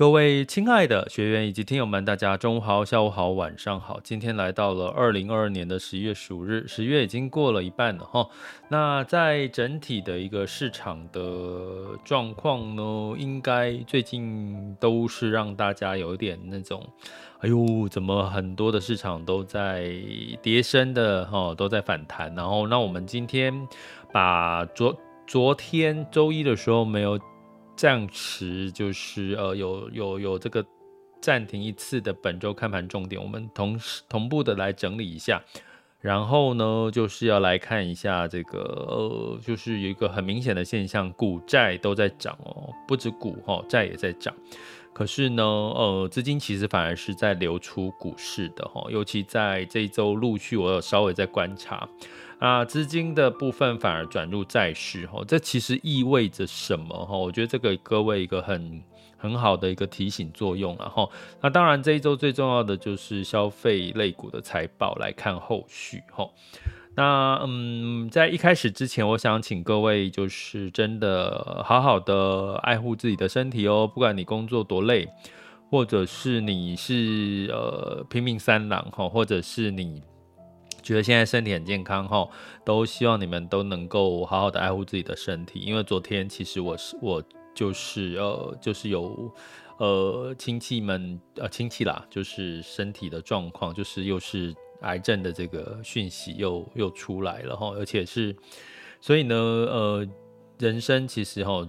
各位亲爱的学员以及听友们，大家中午好、下午好、晚上好。今天来到了二零二二年的十一月十五日，十月已经过了一半了哈。那在整体的一个市场的状况呢，应该最近都是让大家有一点那种，哎呦，怎么很多的市场都在跌升的哈，都在反弹。然后，那我们今天把昨昨天周一的时候没有。暂时就是呃有有有这个暂停一次的本周看盘重点，我们同时同步的来整理一下，然后呢就是要来看一下这个呃就是有一个很明显的现象，股债都在涨哦，不止股哈债也在涨，可是呢呃资金其实反而是在流出股市的哈，尤其在这一周陆续我有稍微在观察。啊，资金的部分反而转入债市，吼，这其实意味着什么？哈，我觉得这个各位一个很很好的一个提醒作用了，哈。那当然这一周最重要的就是消费类股的财报来看后续，哈。那嗯，在一开始之前，我想请各位就是真的好好的爱护自己的身体哦，不管你工作多累，或者是你是呃拼命三郎，哈，或者是你。觉得现在身体很健康哈，都希望你们都能够好好的爱护自己的身体。因为昨天其实我是我就是呃就是有呃亲戚们呃亲戚啦，就是身体的状况，就是又是癌症的这个讯息又又出来了哈，而且是所以呢呃人生其实哈，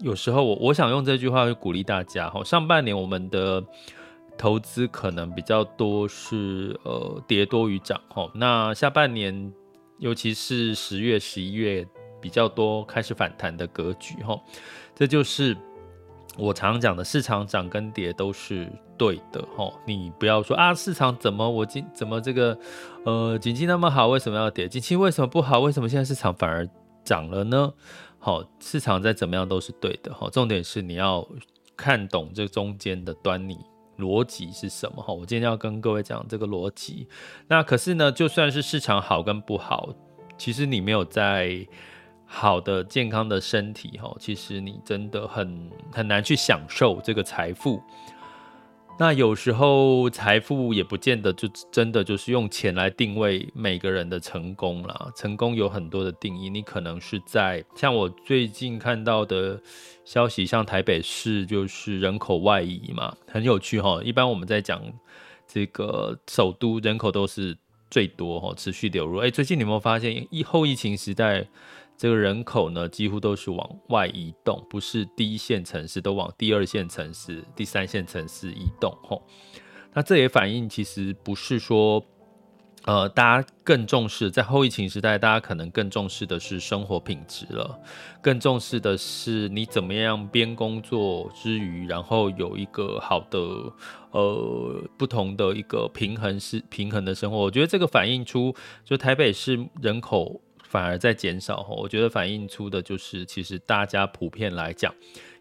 有时候我我想用这句话去鼓励大家哈，上半年我们的。投资可能比较多是呃跌多于涨吼，那下半年尤其是十月、十一月比较多开始反弹的格局哈，这就是我常讲的市场涨跟跌都是对的吼，你不要说啊市场怎么我今怎么这个呃景气那么好，为什么要跌？景气为什么不好？为什么现在市场反而涨了呢？好，市场再怎么样都是对的吼，重点是你要看懂这中间的端倪。逻辑是什么？哈，我今天要跟各位讲这个逻辑。那可是呢，就算是市场好跟不好，其实你没有在好的健康的身体，哈，其实你真的很很难去享受这个财富。那有时候财富也不见得就真的就是用钱来定位每个人的成功啦。成功有很多的定义，你可能是在像我最近看到的消息，像台北市就是人口外移嘛，很有趣哈。一般我们在讲这个首都人口都是最多哈，持续流入。哎，最近你有没有发现，疫后疫情时代？这个人口呢，几乎都是往外移动，不是第一线城市，都往第二线城市、第三线城市移动。吼，那这也反映其实不是说，呃，大家更重视在后疫情时代，大家可能更重视的是生活品质了，更重视的是你怎么样边工作之余，然后有一个好的呃不同的一个平衡是平衡的生活。我觉得这个反映出就台北市人口。反而在减少，我觉得反映出的就是，其实大家普遍来讲，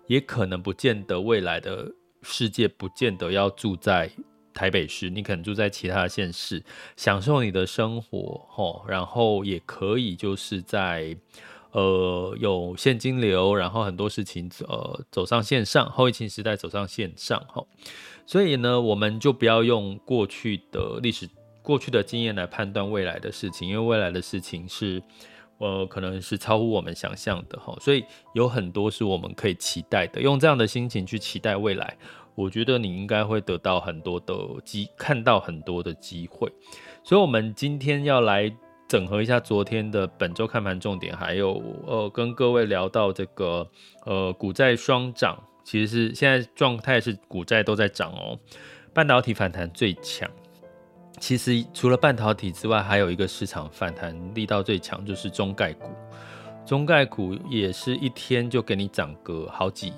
也可能不见得未来的世界不见得要住在台北市，你可能住在其他的县市，享受你的生活，然后也可以就是在呃有现金流，然后很多事情呃走上线上，后疫情时代走上线上，所以呢，我们就不要用过去的历史。过去的经验来判断未来的事情，因为未来的事情是，呃，可能是超乎我们想象的哈，所以有很多是我们可以期待的。用这样的心情去期待未来，我觉得你应该会得到很多的机，看到很多的机会。所以，我们今天要来整合一下昨天的本周看盘重点，还有呃，跟各位聊到这个呃，股债双涨，其实是现在状态是股债都在涨哦，半导体反弹最强。其实除了半导体之外，还有一个市场反弹力道最强，就是中概股。中概股也是一天就给你涨个好几，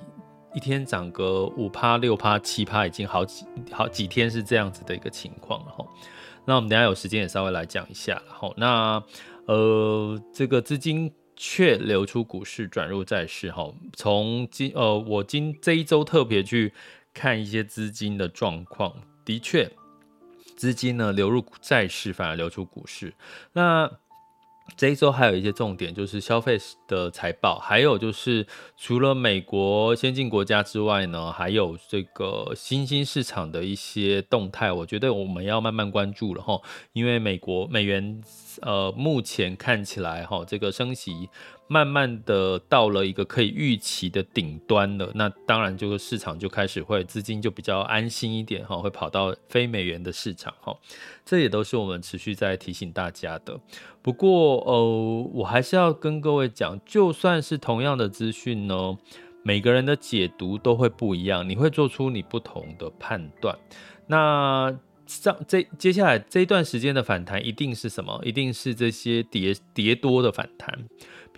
一天涨个五趴、六趴、七趴，已经好几好几天是这样子的一个情况了哈。那我们等下有时间也稍微来讲一下了哈。那呃，这个资金却流出股市转入债市哈。从今呃，我今这一周特别去看一些资金的状况，的确。资金呢流入债市，反而流出股市。那这一周还有一些重点，就是消费的财报，还有就是除了美国先进国家之外呢，还有这个新兴市场的一些动态，我觉得我们要慢慢关注了哈。因为美国美元呃目前看起来哈，这个升息。慢慢的到了一个可以预期的顶端了，那当然这个市场就开始会资金就比较安心一点哈，会跑到非美元的市场哈，这也都是我们持续在提醒大家的。不过呃，我还是要跟各位讲，就算是同样的资讯呢，每个人的解读都会不一样，你会做出你不同的判断。那上这接下来这一段时间的反弹一定是什么？一定是这些跌跌多的反弹。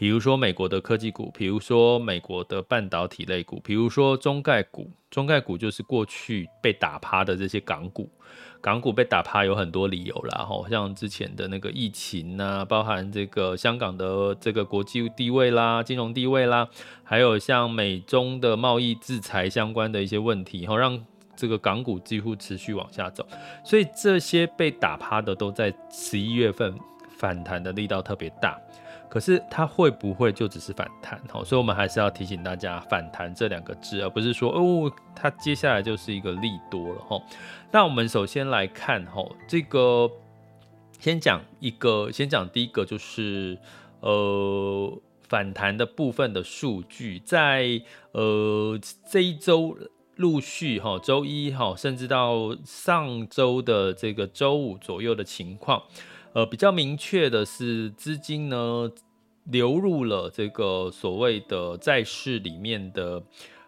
比如说美国的科技股，比如说美国的半导体类股，比如说中概股，中概股就是过去被打趴的这些港股，港股被打趴有很多理由啦，吼，像之前的那个疫情啊，包含这个香港的这个国际地位啦、金融地位啦，还有像美中的贸易制裁相关的一些问题，吼，让这个港股几乎持续往下走，所以这些被打趴的都在十一月份反弹的力道特别大。可是它会不会就只是反弹？好，所以我们还是要提醒大家，反弹这两个字，而不是说哦，它接下来就是一个利多了哈。那我们首先来看哈，这个先讲一个，先讲第一个就是呃反弹的部分的数据，在呃这一周陆续哈，周一哈，甚至到上周的这个周五左右的情况。呃，比较明确的是，资金呢流入了这个所谓的债市里面的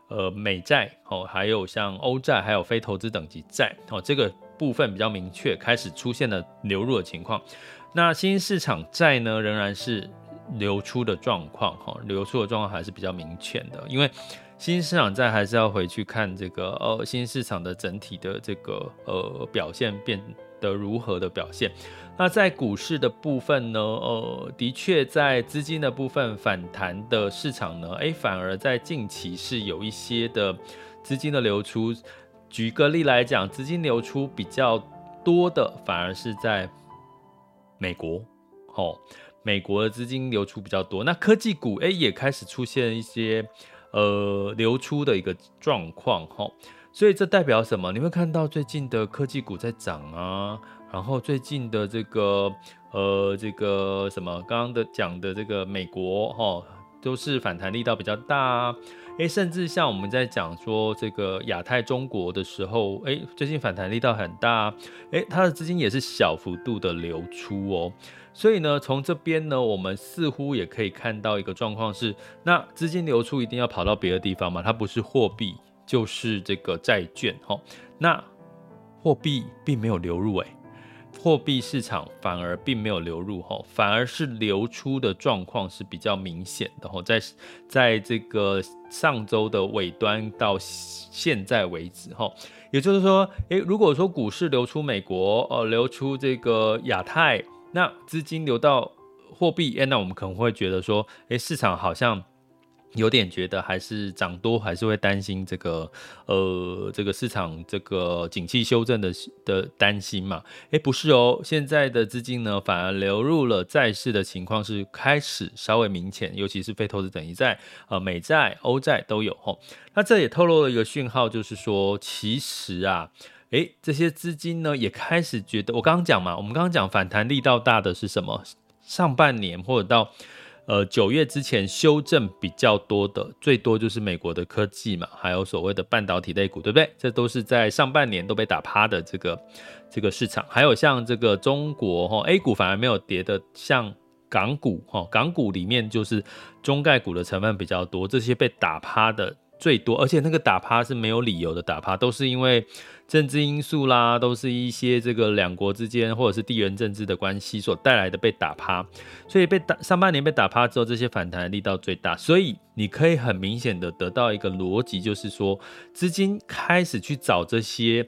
呃美债哦，还有像欧债，还有非投资等级债哦，这个部分比较明确，开始出现了流入的情况。那新兴市场债呢，仍然是流出的状况哈，流出的状况还是比较明显的，因为新兴市场债还是要回去看这个呃新市场的整体的这个呃表现变的如何的表现。那在股市的部分呢？呃，的确在资金的部分反弹的市场呢，诶，反而在近期是有一些的资金的流出。举个例来讲，资金流出比较多的，反而是在美国。哦，美国的资金流出比较多。那科技股诶也开始出现一些呃流出的一个状况。哈，所以这代表什么？你会看到最近的科技股在涨啊。然后最近的这个呃这个什么刚刚的讲的这个美国哈、都是反弹力道比较大啊，诶，甚至像我们在讲说这个亚太中国的时候，诶，最近反弹力道很大，诶，它的资金也是小幅度的流出哦，所以呢，从这边呢，我们似乎也可以看到一个状况是，那资金流出一定要跑到别的地方嘛，它不是货币就是这个债券哈、那货币并没有流入诶。货币市场反而并没有流入吼，反而是流出的状况是比较明显的吼，在在这个上周的尾端到现在为止吼，也就是说，诶，如果说股市流出美国，呃，流出这个亚太，那资金流到货币，诶，那我们可能会觉得说，诶，市场好像。有点觉得还是涨多，还是会担心这个呃这个市场这个景气修正的的担心嘛？诶，不是哦，现在的资金呢反而流入了债市的情况是开始稍微明显，尤其是非投资等级债，呃美债、欧债都有吼。那这也透露了一个讯号，就是说其实啊，诶，这些资金呢也开始觉得，我刚刚讲嘛，我们刚刚讲反弹力道大的是什么？上半年或者到呃九月之前修正比较多的，最多就是美国的科技嘛，还有所谓的半导体类股，对不对？这都是在上半年都被打趴的这个这个市场。还有像这个中国哈 A 股反而没有跌的，像港股哈，港股里面就是中概股的成分比较多，这些被打趴的。最多，而且那个打趴是没有理由的打趴，都是因为政治因素啦，都是一些这个两国之间或者是地缘政治的关系所带来的被打趴，所以被打上半年被打趴之后，这些反弹力道最大，所以你可以很明显的得到一个逻辑，就是说资金开始去找这些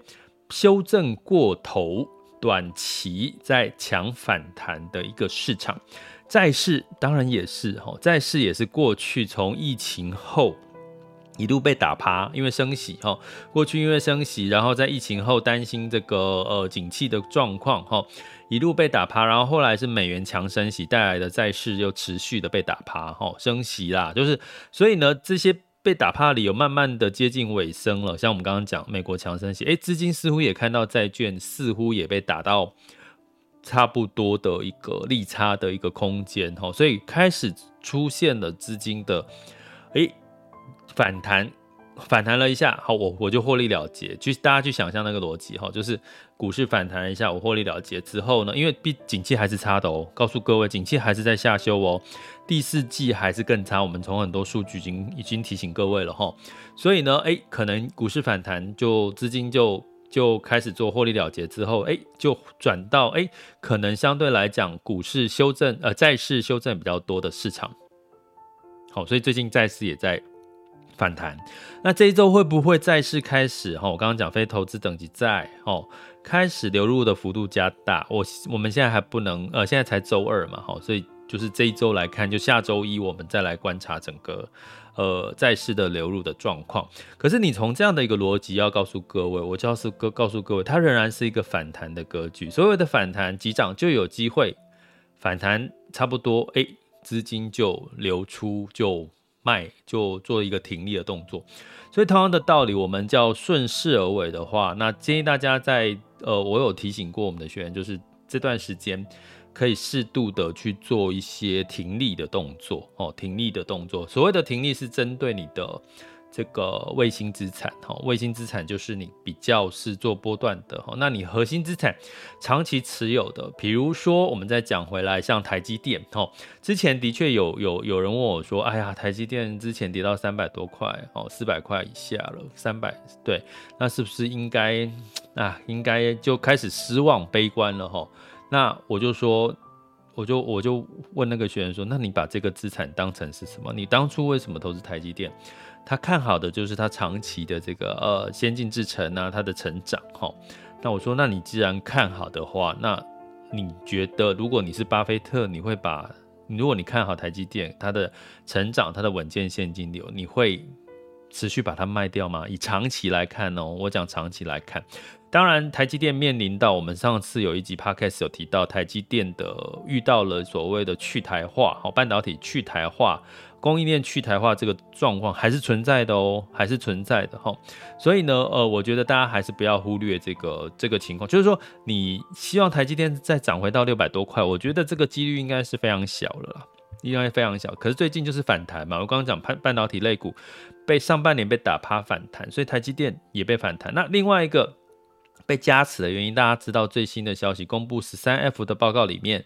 修正过头、短期在抢反弹的一个市场，债市当然也是哈，债市也是过去从疫情后。一路被打趴，因为升息哈，过去因为升息，然后在疫情后担心这个呃景气的状况哈，一路被打趴，然后后来是美元强升息带来的债市又持续的被打趴哈，升息啦，就是所以呢，这些被打趴的理由慢慢的接近尾声了，像我们刚刚讲美国强升息，诶，资金似乎也看到债券似乎也被打到差不多的一个利差的一个空间哈，所以开始出现了资金的诶。反弹，反弹了一下，好，我我就获利了结。去大家去想象那个逻辑哈，就是股市反弹一下，我获利了结之后呢，因为毕景气还是差的哦，告诉各位，景气还是在下修哦，第四季还是更差。我们从很多数据已经已经提醒各位了哈，所以呢，诶，可能股市反弹就资金就就开始做获利了结之后，诶，就转到诶，可能相对来讲股市修正呃债市修正比较多的市场。好，所以最近债市也在。反弹，那这一周会不会债市开始？哈，我刚刚讲非投资等级债，哦，开始流入的幅度加大。我我们现在还不能，呃，现在才周二嘛，哈，所以就是这一周来看，就下周一我们再来观察整个，呃，债市的流入的状况。可是你从这样的一个逻辑要告诉各位，我就要是告告诉各位，它仍然是一个反弹的格局。所谓的反弹急涨就有机会反弹，差不多，哎，资金就流出就。卖就做一个停利的动作，所以同样的道理，我们叫顺势而为的话，那建议大家在呃，我有提醒过我们的学员，就是这段时间可以适度的去做一些停利的动作哦，停利的动作，所谓的停利是针对你的。这个卫星资产，哈，卫星资产就是你比较是做波段的，哈，那你核心资产长期持有的，比如说我们再讲回来，像台积电，哈，之前的确有有有人问我说，哎呀，台积电之前跌到三百多块，哦，四百块以下了，三百，对，那是不是应该啊，应该就开始失望悲观了，哈，那我就说，我就我就问那个学员说，那你把这个资产当成是什么？你当初为什么投资台积电？他看好的就是他长期的这个呃先进制程啊，它的成长哈。那我说，那你既然看好的话，那你觉得如果你是巴菲特，你会把如果你看好台积电它的成长，它的稳健现金流，你会持续把它卖掉吗？以长期来看哦，我讲长期来看，当然台积电面临到我们上次有一集 podcast 有提到台积电的遇到了所谓的去台化，好，半导体去台化。供应链去台化这个状况还是存在的哦，还是存在的哈。所以呢，呃，我觉得大家还是不要忽略这个这个情况，就是说你希望台积电再涨回到六百多块，我觉得这个几率应该是非常小了啦，应该非常小。可是最近就是反弹嘛，我刚刚讲半半导体类股被上半年被打趴反弹，所以台积电也被反弹。那另外一个被加持的原因，大家知道最新的消息公布十三 F 的报告里面。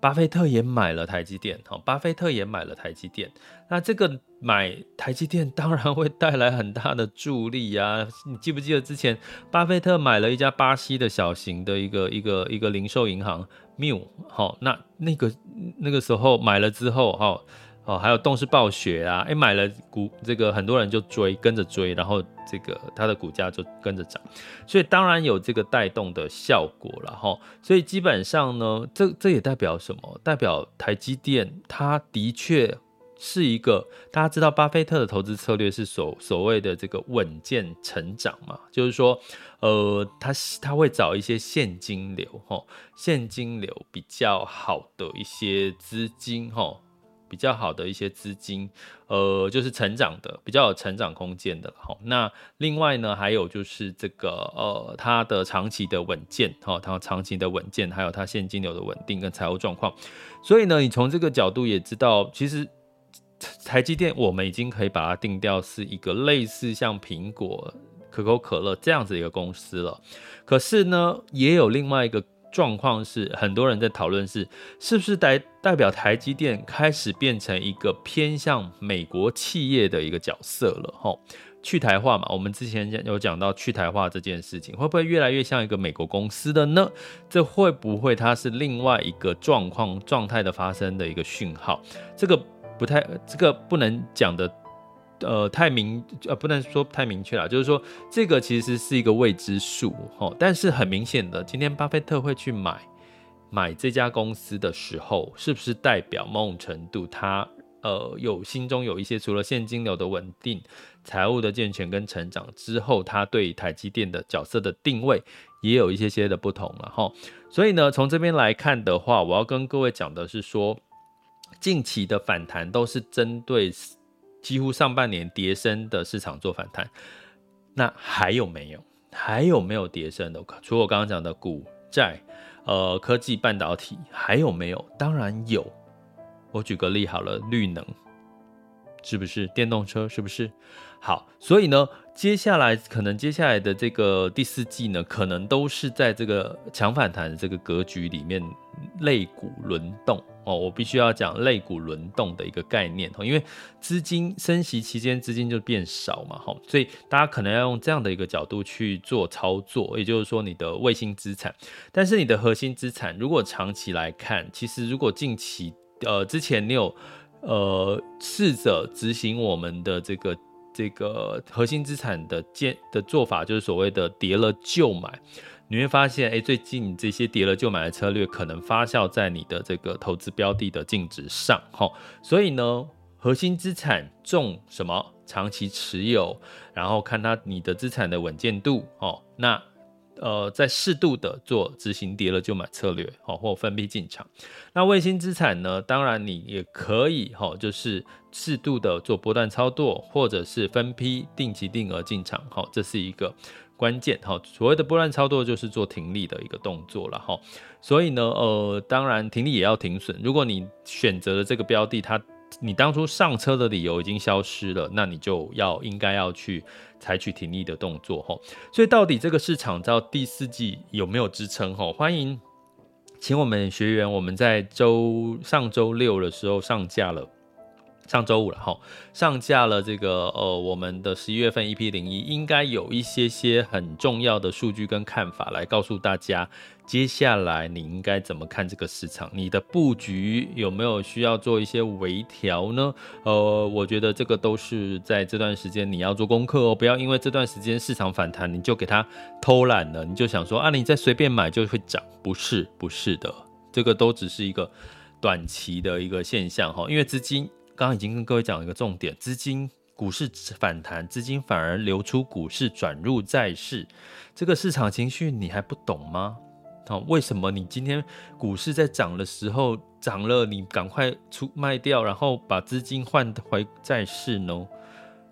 巴菲特也买了台积电，好，巴菲特也买了台积电。那这个买台积电当然会带来很大的助力啊！你记不记得之前巴菲特买了一家巴西的小型的一个一个一个零售银行 m u 好，那那个那个时候买了之后，哈。哦，还有动视暴雪啊，哎，买了股，这个很多人就追，跟着追，然后这个它的股价就跟着涨，所以当然有这个带动的效果了哈。所以基本上呢，这这也代表什么？代表台积电它的确是一个，大家知道巴菲特的投资策略是所所谓的这个稳健成长嘛，就是说，呃，他他会找一些现金流哈，现金流比较好的一些资金哈。比较好的一些资金，呃，就是成长的比较有成长空间的。好，那另外呢，还有就是这个呃，它的长期的稳健，哈，它长期的稳健，还有它现金流的稳定跟财务状况。所以呢，你从这个角度也知道，其实台积电我们已经可以把它定调是一个类似像苹果、可口可乐这样子一个公司了。可是呢，也有另外一个。状况是，很多人在讨论是，是不是代代表台积电开始变成一个偏向美国企业的一个角色了？吼，去台化嘛，我们之前有讲到去台化这件事情，会不会越来越像一个美国公司的呢？这会不会它是另外一个状况状态的发生的一个讯号？这个不太，这个不能讲的。呃，太明呃，不能说太明确了，就是说这个其实是一个未知数哦。但是很明显的，今天巴菲特会去买买这家公司的时候，是不是代表某种程度他呃有心中有一些除了现金流的稳定、财务的健全跟成长之后，他对台积电的角色的定位也有一些些的不同了哈。所以呢，从这边来看的话，我要跟各位讲的是说，近期的反弹都是针对。几乎上半年跌升的市场做反弹，那还有没有？还有没有跌升的？除了我刚刚讲的股债、呃科技半导体，还有没有？当然有。我举个例好了，绿能是不是？电动车是不是？好，所以呢，接下来可能接下来的这个第四季呢，可能都是在这个强反弹的这个格局里面，类股轮动。哦，我必须要讲类股轮动的一个概念哦，因为资金升息期间资金就变少嘛，哈，所以大家可能要用这样的一个角度去做操作，也就是说你的卫星资产，但是你的核心资产如果长期来看，其实如果近期呃之前你有呃试着执行我们的这个这个核心资产的建的做法，就是所谓的跌了就买。你会发现，哎，最近这些跌了就买的策略，可能发酵在你的这个投资标的的净值上，哈。所以呢，核心资产重什么？长期持有，然后看它你的资产的稳健度，哦。那呃，在适度的做执行跌了就买策略，哦，或分批进场。那卫星资产呢？当然你也可以，哈，就是适度的做波段操作，或者是分批定期定额进场，哈，这是一个。关键哈，所谓的波段操作就是做停利的一个动作了哈，所以呢，呃，当然停利也要停损。如果你选择了这个标的，它你当初上车的理由已经消失了，那你就要应该要去采取停利的动作哈。所以到底这个市场到第四季有没有支撑哈？欢迎请我们学员，我们在周上周六的时候上架了。上周五了哈，上架了这个呃，我们的十一月份 EP 零一，应该有一些些很重要的数据跟看法来告诉大家，接下来你应该怎么看这个市场，你的布局有没有需要做一些微调呢？呃，我觉得这个都是在这段时间你要做功课哦，不要因为这段时间市场反弹你就给它偷懒了，你就想说啊，你再随便买就会涨，不是不是的，这个都只是一个短期的一个现象哈，因为资金。刚刚已经跟各位讲了一个重点，资金股市反弹，资金反而流出股市转入债市，这个市场情绪你还不懂吗？好，为什么你今天股市在涨的时候涨了，你赶快出卖掉，然后把资金换回债市呢？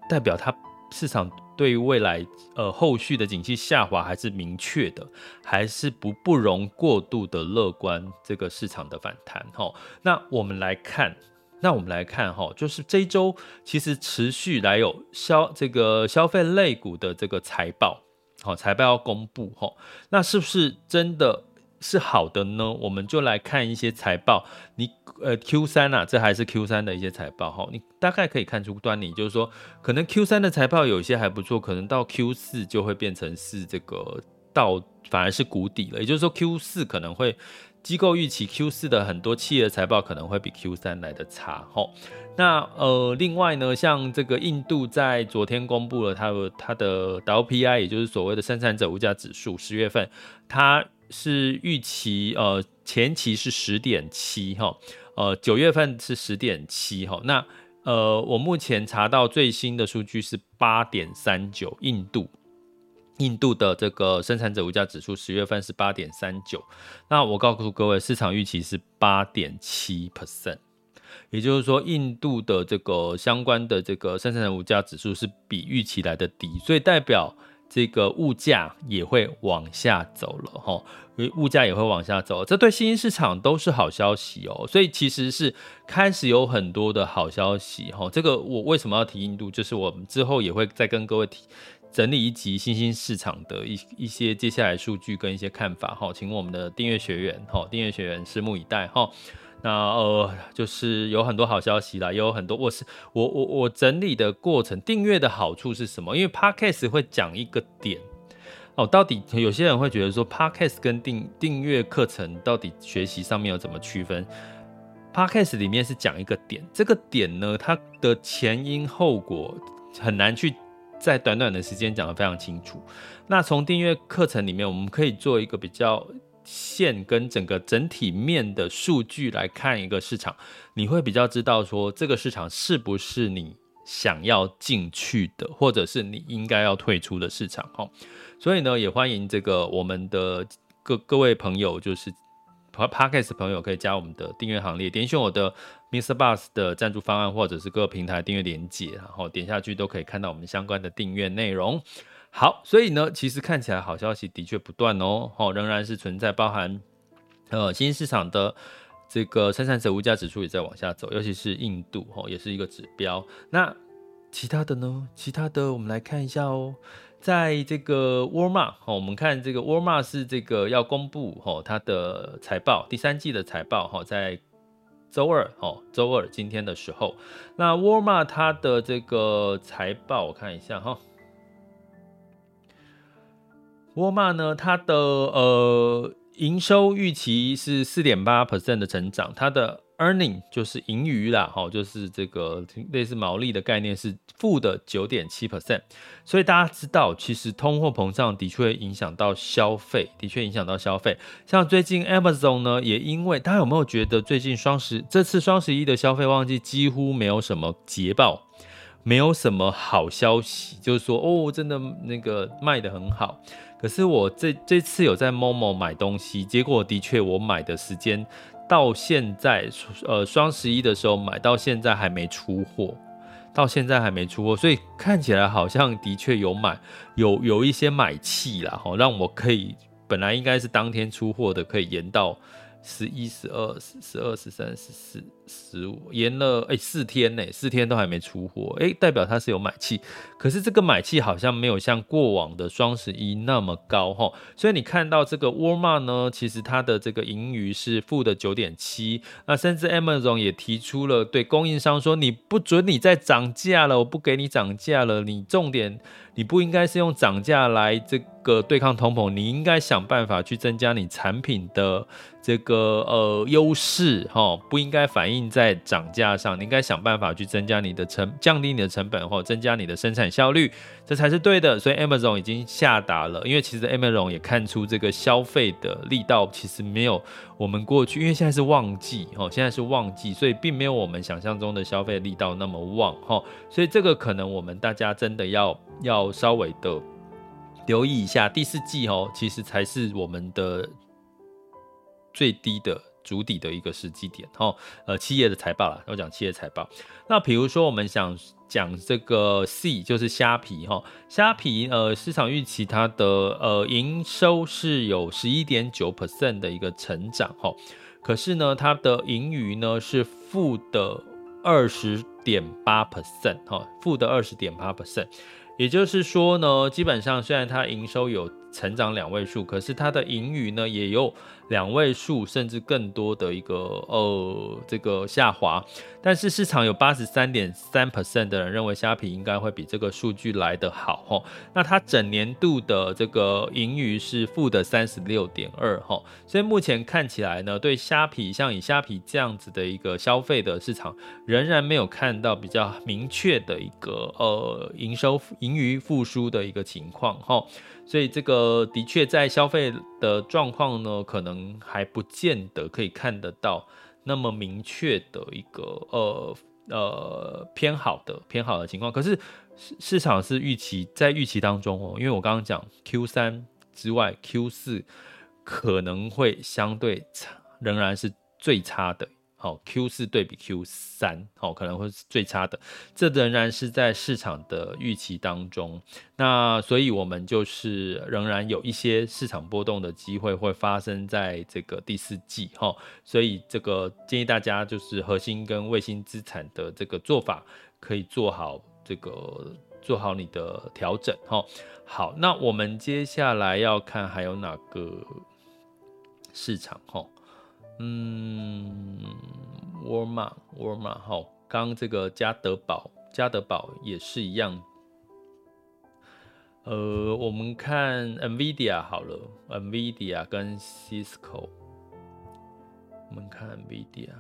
代表它市场对于未来呃后续的景气下滑还是明确的，还是不不容过度的乐观这个市场的反弹？哈，那我们来看。那我们来看哈，就是这一周其实持续来有消这个消费类股的这个财报，好，财报要公布哈，那是不是真的是好的呢？我们就来看一些财报，你呃 Q 三啊，这还是 Q 三的一些财报哈，你大概可以看出端倪，就是说可能 Q 三的财报有些还不错，可能到 Q 四就会变成是这个到反而是谷底了，也就是说 Q 四可能会。机构预期 Q 四的很多企业财报可能会比 Q 三来的差，吼。那呃，另外呢，像这个印度在昨天公布了它的它的 WPI，也就是所谓的生产者物价指数，十月份它是预期呃前期是十点七，哈，呃九月份是十点七，哈。那呃，我目前查到最新的数据是八点三九，印度。印度的这个生产者物价指数十月份是八点三九，那我告诉各位，市场预期是八点七 percent。也就是说，印度的这个相关的这个生产者物价指数是比预期来的低，所以代表这个物价也会往下走了哈，物价也会往下走，这对新兴市场都是好消息哦。所以其实是开始有很多的好消息哈。这个我为什么要提印度？就是我们之后也会再跟各位提。整理一集新兴市场的一一些接下来数据跟一些看法哈，请我们的订阅学员哈，订阅学员拭目以待哈。那呃，就是有很多好消息啦，也有很多我是我我我整理的过程，订阅的好处是什么？因为 Podcast 会讲一个点哦，到底有些人会觉得说 Podcast 跟订订阅课程到底学习上面有怎么区分？Podcast 里面是讲一个点，这个点呢，它的前因后果很难去。在短短的时间讲得非常清楚。那从订阅课程里面，我们可以做一个比较线跟整个整体面的数据来看一个市场，你会比较知道说这个市场是不是你想要进去的，或者是你应该要退出的市场。哈，所以呢，也欢迎这个我们的各各位朋友，就是 Podcast 朋友可以加我们的订阅行列，点选我的。Mr. Bus 的赞助方案，或者是各个平台订阅连接，然后点下去都可以看到我们相关的订阅内容。好，所以呢，其实看起来好消息的确不断哦，哦，仍然是存在，包含呃新兴市场的这个生产者物价指数也在往下走，尤其是印度哦，也是一个指标。那其他的呢？其他的我们来看一下哦，在这个沃尔玛哦，我们看这个沃尔玛是这个要公布哦它的财报，第三季的财报哈，在。周二哦，周二今天的时候，那沃尔玛它的这个财报我看一下哈，沃尔玛呢，它的呃营收预期是四点八 percent 的成长，它的。Earning 就是盈余啦，哈，就是这个类似毛利的概念是负的九点七 percent，所以大家知道，其实通货膨胀的确影响到消费，的确影响到消费。像最近 Amazon 呢，也因为大家有没有觉得最近双十这次双十一的消费旺季几乎没有什么捷报，没有什么好消息，就是说哦，真的那个卖得很好。可是我这这次有在 Momo 买东西，结果的确我买的时间。到现在，呃，双十一的时候买到现在还没出货，到现在还没出货，所以看起来好像的确有买，有有一些买气啦，哈，让我可以本来应该是当天出货的，可以延到十一、十二、十十二、十三、十四。十五延了哎、四天呢，四天都还没出货哎、代表它是有买气，可是这个买气好像没有像过往的双十一那么高哈，所以你看到这个沃尔玛呢，其实它的这个盈余是负的九点七，那甚至 Amazon 也提出了对供应商说，你不准你再涨价了，我不给你涨价了，你重点你不应该是用涨价来这个对抗通膨，你应该想办法去增加你产品的这个呃优势哈，不应该反映。在涨价上，你应该想办法去增加你的成，降低你的成本或增加你的生产效率，这才是对的。所以 Amazon 已经下达了，因为其实 Amazon 也看出这个消费的力道其实没有我们过去，因为现在是旺季哦，现在是旺季，所以并没有我们想象中的消费力道那么旺哈。所以这个可能我们大家真的要要稍微的留意一下，第四季哦，其实才是我们的最低的。筑底的一个时机点，哈，呃，企业的财报啦，要讲企业财报。那比如说，我们想讲这个 C，就是虾皮，哈，虾皮，呃，市场预期它的呃营收是有十一点九 percent 的一个成长，哈，可是呢，它的盈余呢是负的二十点八 percent，哈，负的二十点八 percent。也就是说呢，基本上虽然它营收有成长两位数，可是它的盈余呢也有两位数甚至更多的一个呃这个下滑。但是市场有八十三点三 percent 的人认为虾皮应该会比这个数据来得好哈。那它整年度的这个盈余是负的三十六点二哈。所以目前看起来呢，对虾皮像以虾皮这样子的一个消费的市场，仍然没有看到比较明确的一个呃营收盈余复苏的一个情况哈。所以这个的确在消费的状况呢，可能还不见得可以看得到那么明确的一个呃呃偏好的偏好的情况。可是市市场是预期在预期当中哦，因为我刚刚讲 Q 三之外，Q 四可能会相对差，仍然是最差的好，Q 四对比 Q 三，好，可能会是最差的，这仍然是在市场的预期当中。那所以我们就是仍然有一些市场波动的机会会发生在这个第四季，哈，所以这个建议大家就是核心跟卫星资产的这个做法可以做好这个做好你的调整，哈。好，那我们接下来要看还有哪个市场，哈。嗯，沃尔玛，沃尔玛，好，刚这个加德宝，加德宝也是一样。呃，我们看 NVIDIA 好了，NVIDIA 跟 Cisco，我们看 NVIDIA。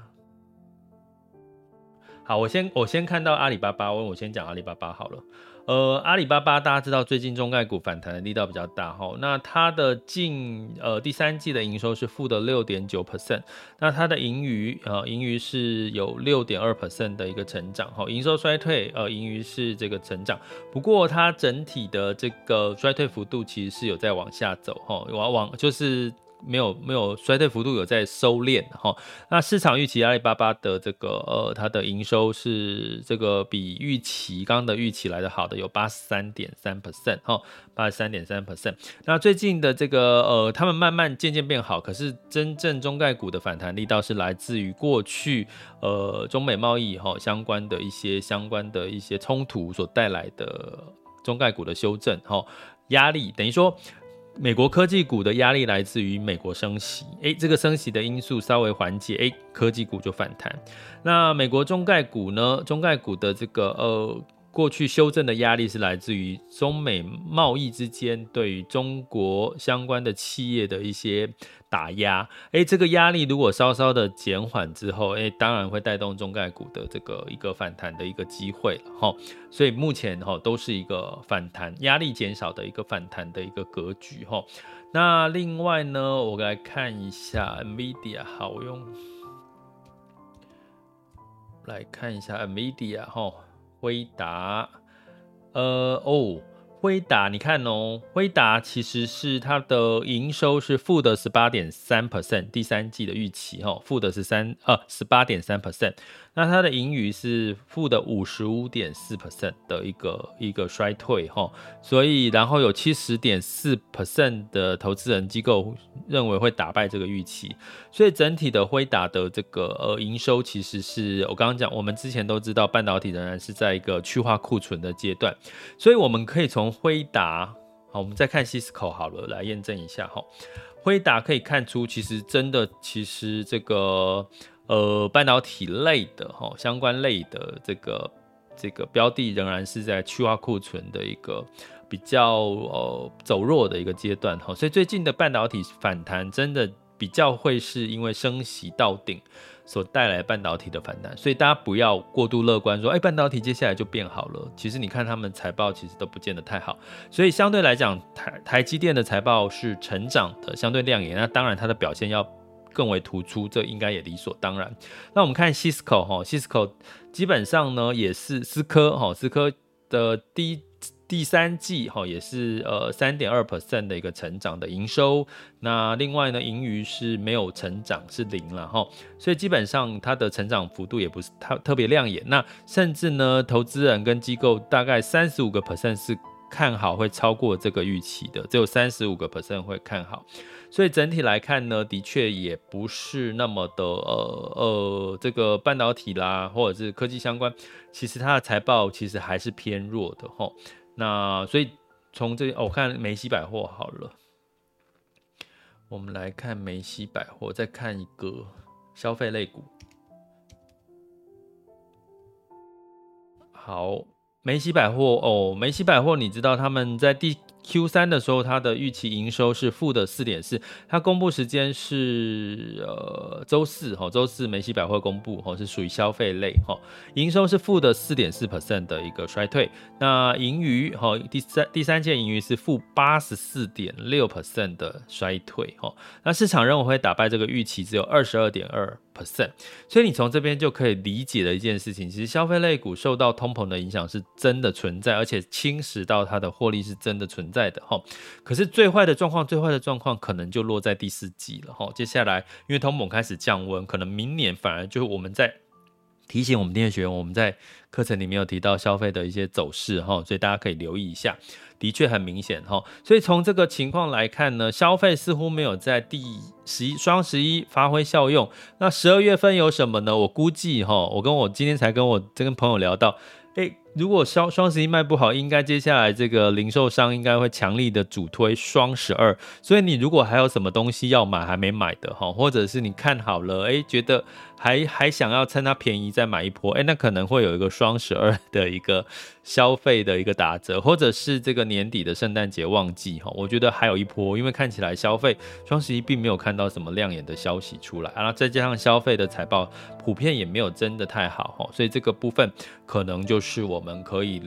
好，我先我先看到阿里巴巴，我我先讲阿里巴巴好了。呃，阿里巴巴大家知道最近中概股反弹的力道比较大哈，那它的近呃第三季的营收是负的六点九 percent，那它的盈余呃盈余是有六点二 percent 的一个成长哈，营收衰退呃盈余是这个成长，不过它整体的这个衰退幅度其实是有在往下走哈，往往就是。没有没有衰退幅度有在收敛哈，那市场预期阿里巴巴的这个呃它的营收是这个比预期刚刚的预期来的好的有八十三点三 percent 哈，八十三点三 percent。那最近的这个呃他们慢慢渐渐变好，可是真正中概股的反弹力道是来自于过去呃中美贸易哈相关的一些相关的一些冲突所带来的中概股的修正哈压力，等于说。美国科技股的压力来自于美国升息，诶，这个升息的因素稍微缓解，诶，科技股就反弹。那美国中概股呢？中概股的这个呃。过去修正的压力是来自于中美贸易之间对于中国相关的企业的一些打压，诶，这个压力如果稍稍的减缓之后，诶，当然会带动中概股的这个一个反弹的一个机会了哈。所以目前哈都是一个反弹压力减少的一个反弹的一个格局哈。那另外呢，我来看一下 NVIDIA，好，我用来看一下 NVIDIA 哈。辉达，呃哦，辉达，你看哦，辉达其实是它的营收是负的十八点三 percent，第三季的预期哈，负的是三呃十八点三 percent。那它的盈余是负的五十五点四 percent 的一个一个衰退哈，所以然后有七十点四 percent 的投资人机构认为会打败这个预期，所以整体的辉达的这个呃营收其实是我刚刚讲，我们之前都知道半导体仍然是在一个去化库存的阶段，所以我们可以从辉达好，我们再看 Cisco 好了来验证一下哈，辉达可以看出其实真的其实这个。呃，半导体类的哈，相关类的这个这个标的仍然是在去化库存的一个比较呃走弱的一个阶段哈，所以最近的半导体反弹真的比较会是因为升息到顶所带来半导体的反弹，所以大家不要过度乐观说，哎，半导体接下来就变好了。其实你看他们财报其实都不见得太好，所以相对来讲，台台积电的财报是成长的，相对亮眼，那当然它的表现要。更为突出，这应该也理所当然。那我们看 Cisco 哈，Cisco 基本上呢也是思科哈，思科的第第三季哈也是呃三点二 percent 的一个成长的营收。那另外呢，盈余是没有成长，是零了哈。所以基本上它的成长幅度也不是特特别亮眼。那甚至呢，投资人跟机构大概三十五个 percent 是看好会超过这个预期的，只有三十五个 percent 会看好。所以整体来看呢，的确也不是那么的呃呃，这个半导体啦，或者是科技相关，其实它的财报其实还是偏弱的齁。那所以从这里，哦，我看梅西百货好了，我们来看梅西百货，再看一个消费类股。好，梅西百货哦，梅西百货，你知道他们在第。Q 三的时候，它的预期营收是负的四点四，它公布时间是呃周四哈，周四梅西百货公布哈，是属于消费类哈，营收是负的四点四 percent 的一个衰退，那盈余哈第三第三季盈余是负八十四点六 percent 的衰退哈，那市场认为会打败这个预期只有二十二点二。percent。所以你从这边就可以理解的一件事情，其实消费类股受到通膨的影响是真的存在，而且侵蚀到它的获利是真的存在的哈。可是最坏的状况，最坏的状况可能就落在第四季了哈。接下来因为通膨开始降温，可能明年反而就是我们在。提醒我们订阅学员，我们在课程里面有提到消费的一些走势哈，所以大家可以留意一下，的确很明显哈。所以从这个情况来看呢，消费似乎没有在第十一双十一发挥效用。那十二月份有什么呢？我估计哈，我跟我今天才跟我这跟朋友聊到，诶。如果双双十一卖不好，应该接下来这个零售商应该会强力的主推双十二。所以你如果还有什么东西要买还没买的哈，或者是你看好了，哎，觉得还还想要趁它便宜再买一波，哎，那可能会有一个双十二的一个消费的一个打折，或者是这个年底的圣诞节旺季哈，我觉得还有一波，因为看起来消费双十一并没有看到什么亮眼的消息出来，然后再加上消费的财报普遍也没有真的太好哈，所以这个部分可能就是我。我们可以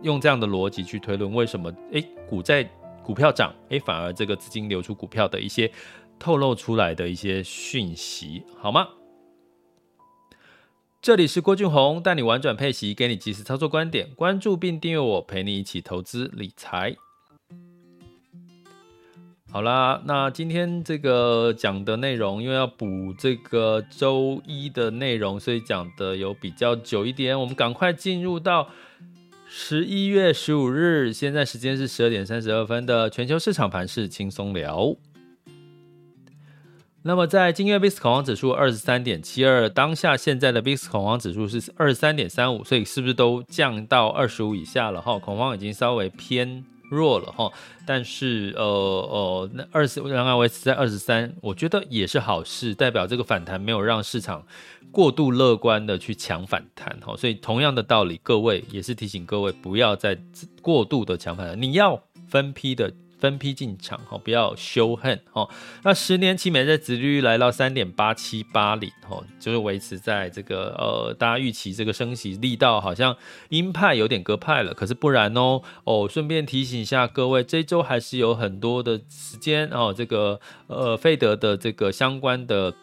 用这样的逻辑去推论，为什么诶股债股票涨，诶反而这个资金流出股票的一些透露出来的一些讯息，好吗？这里是郭俊宏，带你玩转配息，给你及时操作观点，关注并订阅我，陪你一起投资理财。好啦，那今天这个讲的内容，因为要补这个周一的内容，所以讲的有比较久一点。我们赶快进入到十一月十五日，现在时间是十二点三十二分的全球市场盘势轻松聊。那么在今日 VIX 恐慌指数二十三点七二，当下现在的 VIX 恐慌指数是二十三点三五，所以是不是都降到二十五以下了？哈，恐慌已经稍微偏。弱了哈，但是呃呃，那二十仍然维持在二十三，我觉得也是好事，代表这个反弹没有让市场过度乐观的去抢反弹哈，所以同样的道理，各位也是提醒各位不要再过度的抢反弹，你要分批的。分批进场哈，不要羞恨哈。那十年期美债殖率来到三点八七八零哈，就是维持在这个呃，大家预期这个升息力道好像鹰派有点鸽派了，可是不然哦哦。顺便提醒一下各位，这周还是有很多的时间哦，这个呃，费德的这个相关的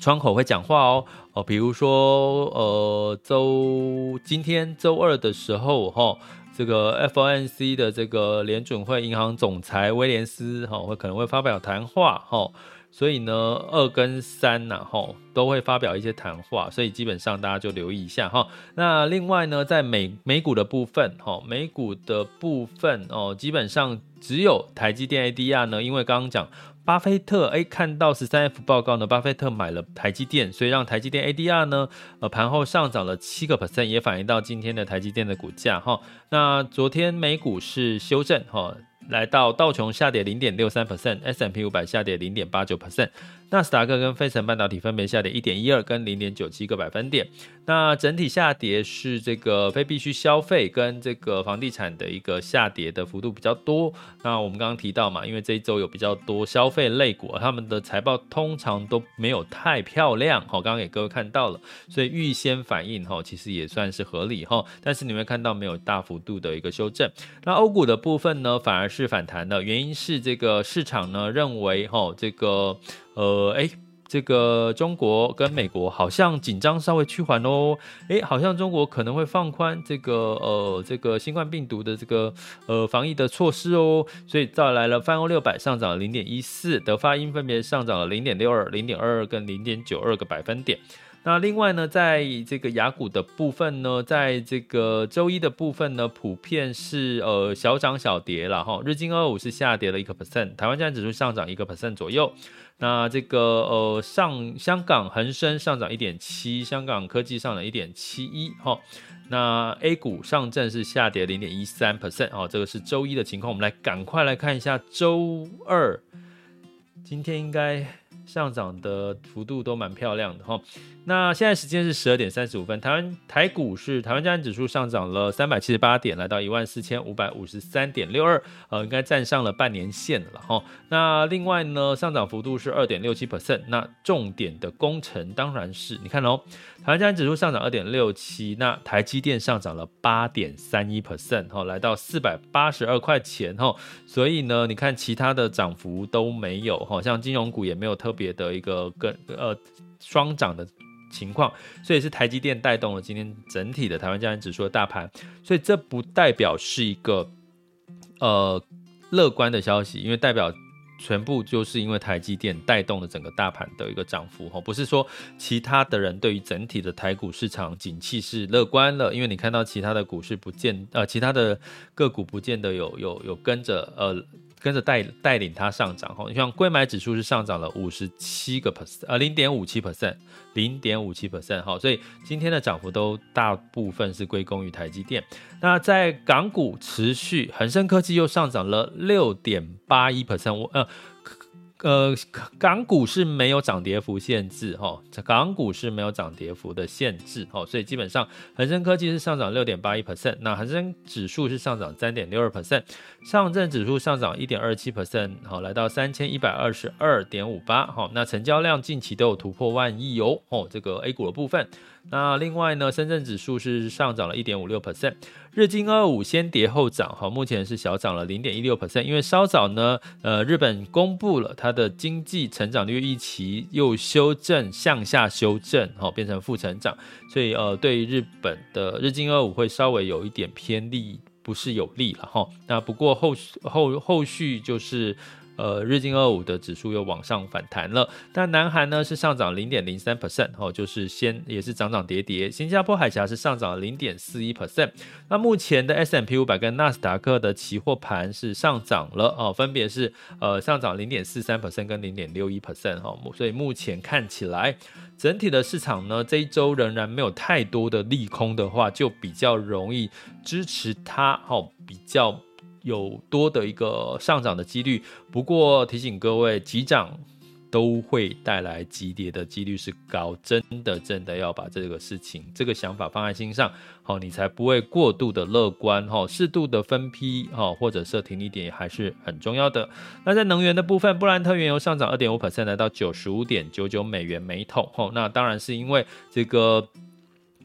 窗口会讲话哦哦，比如说呃，周今天周二的时候哈。这个 FOMC 的这个联准会银行总裁威廉斯哈会可能会发表谈话哈，所以呢二跟三呐哈都会发表一些谈话，所以基本上大家就留意一下哈。那另外呢，在美美股的部分哈，美股的部分哦，基本上只有台积电 ADR 呢，因为刚刚讲。巴菲特诶，看到十三 F 报告呢，巴菲特买了台积电，所以让台积电 ADR 呢，呃，盘后上涨了七个 percent，也反映到今天的台积电的股价哈。那昨天美股是修正哈。来到道琼下跌零点六三 percent，S M P 五百下跌零点八九 percent，纳斯达克跟费城半导体分别下跌一点一二跟零点九七个百分点。那整体下跌是这个非必需消费跟这个房地产的一个下跌的幅度比较多。那我们刚刚提到嘛，因为这一周有比较多消费类股，他们的财报通常都没有太漂亮，好，刚刚给各位看到了，所以预先反应哈，其实也算是合理哈。但是你会看到没有大幅度的一个修正。那欧股的部分呢，反而。是反弹的原因是这个市场呢认为哈这个呃哎这个中国跟美国好像紧张稍微趋缓哦，哎好像中国可能会放宽这个呃这个新冠病毒的这个呃防疫的措施哦，所以带来了泛欧六百上涨了零点一四，德发英分别上涨了零点六二、零点二二跟零点九二个百分点。那另外呢，在这个雅股的部分呢，在这个周一的部分呢，普遍是呃小涨小跌了哈。日经二五是下跌了一个 percent，台湾站指数上涨一个 percent 左右。那这个呃上香港恒生上涨一点七，香港科技上涨一点七一哈。那 A 股上证是下跌零点一三 percent 哦，这个是周一的情况。我们来赶快来看一下周二，今天应该。上涨的幅度都蛮漂亮的哈。那现在时间是十二点三十五分，台湾台股是台湾加权指数上涨了三百七十八点，来到一万四千五百五十三点六二，呃，应该站上了半年线了哈。那另外呢，上涨幅度是二点六七 percent。那重点的工程当然是你看哦，台湾加权指数上涨二点六七，那台积电上涨了八点三一 percent 哈，来到四百八十二块钱哈。所以呢，你看其他的涨幅都没有哈，像金融股也没有特别的一个跟呃双涨的情况，所以是台积电带动了今天整体的台湾加权指数的大盘，所以这不代表是一个呃乐观的消息，因为代表。全部就是因为台积电带动了整个大盘的一个涨幅哈，不是说其他的人对于整体的台股市场景气是乐观了，因为你看到其他的股市不见呃，其他的个股不见得有有有跟着呃。跟着带带领它上涨哈，你像贵买指数是上涨了五十七个 percent，呃，零点五七 percent，零点五七 percent 哈，所以今天的涨幅都大部分是归功于台积电。那在港股持续，恒生科技又上涨了六点八一 percent，我呃。呃，港股是没有涨跌幅限制哈，港股是没有涨跌幅的限制哈，所以基本上恒生科技是上涨六点八一 percent，那恒生指数是上涨三点六二 percent，上证指数上涨一点二七 percent，好，来到三千一百二十二点五八，好，那成交量近期都有突破万亿哦，哦，这个 A 股的部分。那另外呢，深圳指数是上涨了一点五六 percent，日经二五先跌后涨，哈，目前是小涨了零点一六 percent，因为稍早呢，呃，日本公布了它的经济成长率预期又修正向下修正，哈，变成负成长，所以呃，对日本的日经二五会稍微有一点偏利，不是有利了哈。那不过后续后后续就是。呃，日经二五的指数又往上反弹了，但南韩呢是上涨零点零三 percent，哦，就是先也是涨涨跌跌。新加坡海峡是上涨零点四一 percent。那目前的 S M P 五百跟纳斯达克的期货盘是上涨了哦，分别是呃上涨零点四三 percent 跟零点六一 percent 哈。所以目前看起来整体的市场呢这一周仍然没有太多的利空的话，就比较容易支持它哦，比较。有多的一个上涨的几率，不过提醒各位，急涨都会带来急跌的几率是高，真的真的要把这个事情、这个想法放在心上，好，你才不会过度的乐观，哈，适度的分批，哈，或者设停利点还是很重要的。那在能源的部分，布兰特原油上涨二点五 percent，来到九十五点九九美元每桶，哈，那当然是因为这个。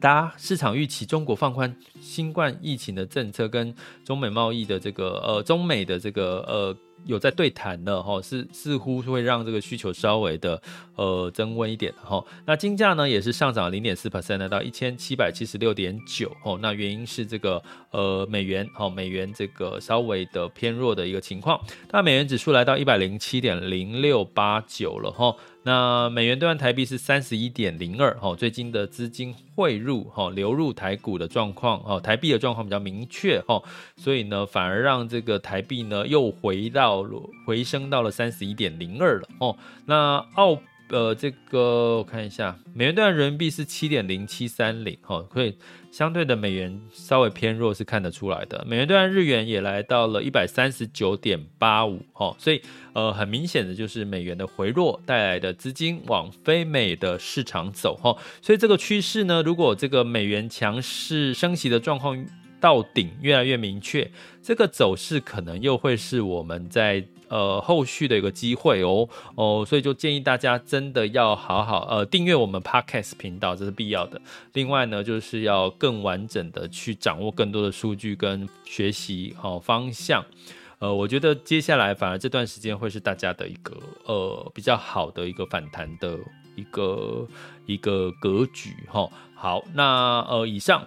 大家市场预期中国放宽新冠疫情的政策，跟中美贸易的这个呃中美的这个呃。有在对谈的哈，是似乎会让这个需求稍微的呃增温一点哈。那金价呢也是上涨零点四 percent，到一千七百七十六点九哦。那原因是这个呃美元哦，美元这个稍微的偏弱的一个情况。那美元指数来到一百零七点零六八九了哈。那美元兑换台币是三十一点零二哈。最近的资金汇入哈流入台股的状况哦，台币的状况比较明确哈，所以呢反而让这个台币呢又回到。到了回升到了三十一点零二了哦，那澳呃这个我看一下，美元兑人民币是七点零七三零哈，所以相对的美元稍微偏弱是看得出来的。美元兑日元也来到了一百三十九点八五哈，所以呃很明显的就是美元的回落带来的资金往非美的市场走哈，所以这个趋势呢，如果这个美元强势升息的状况。到顶越来越明确，这个走势可能又会是我们在呃后续的一个机会哦哦，所以就建议大家真的要好好呃订阅我们 Podcast 频道，这是必要的。另外呢，就是要更完整的去掌握更多的数据跟学习好、哦、方向。呃，我觉得接下来反而这段时间会是大家的一个呃比较好的一个反弹的一个一个格局哈、好，那呃以上。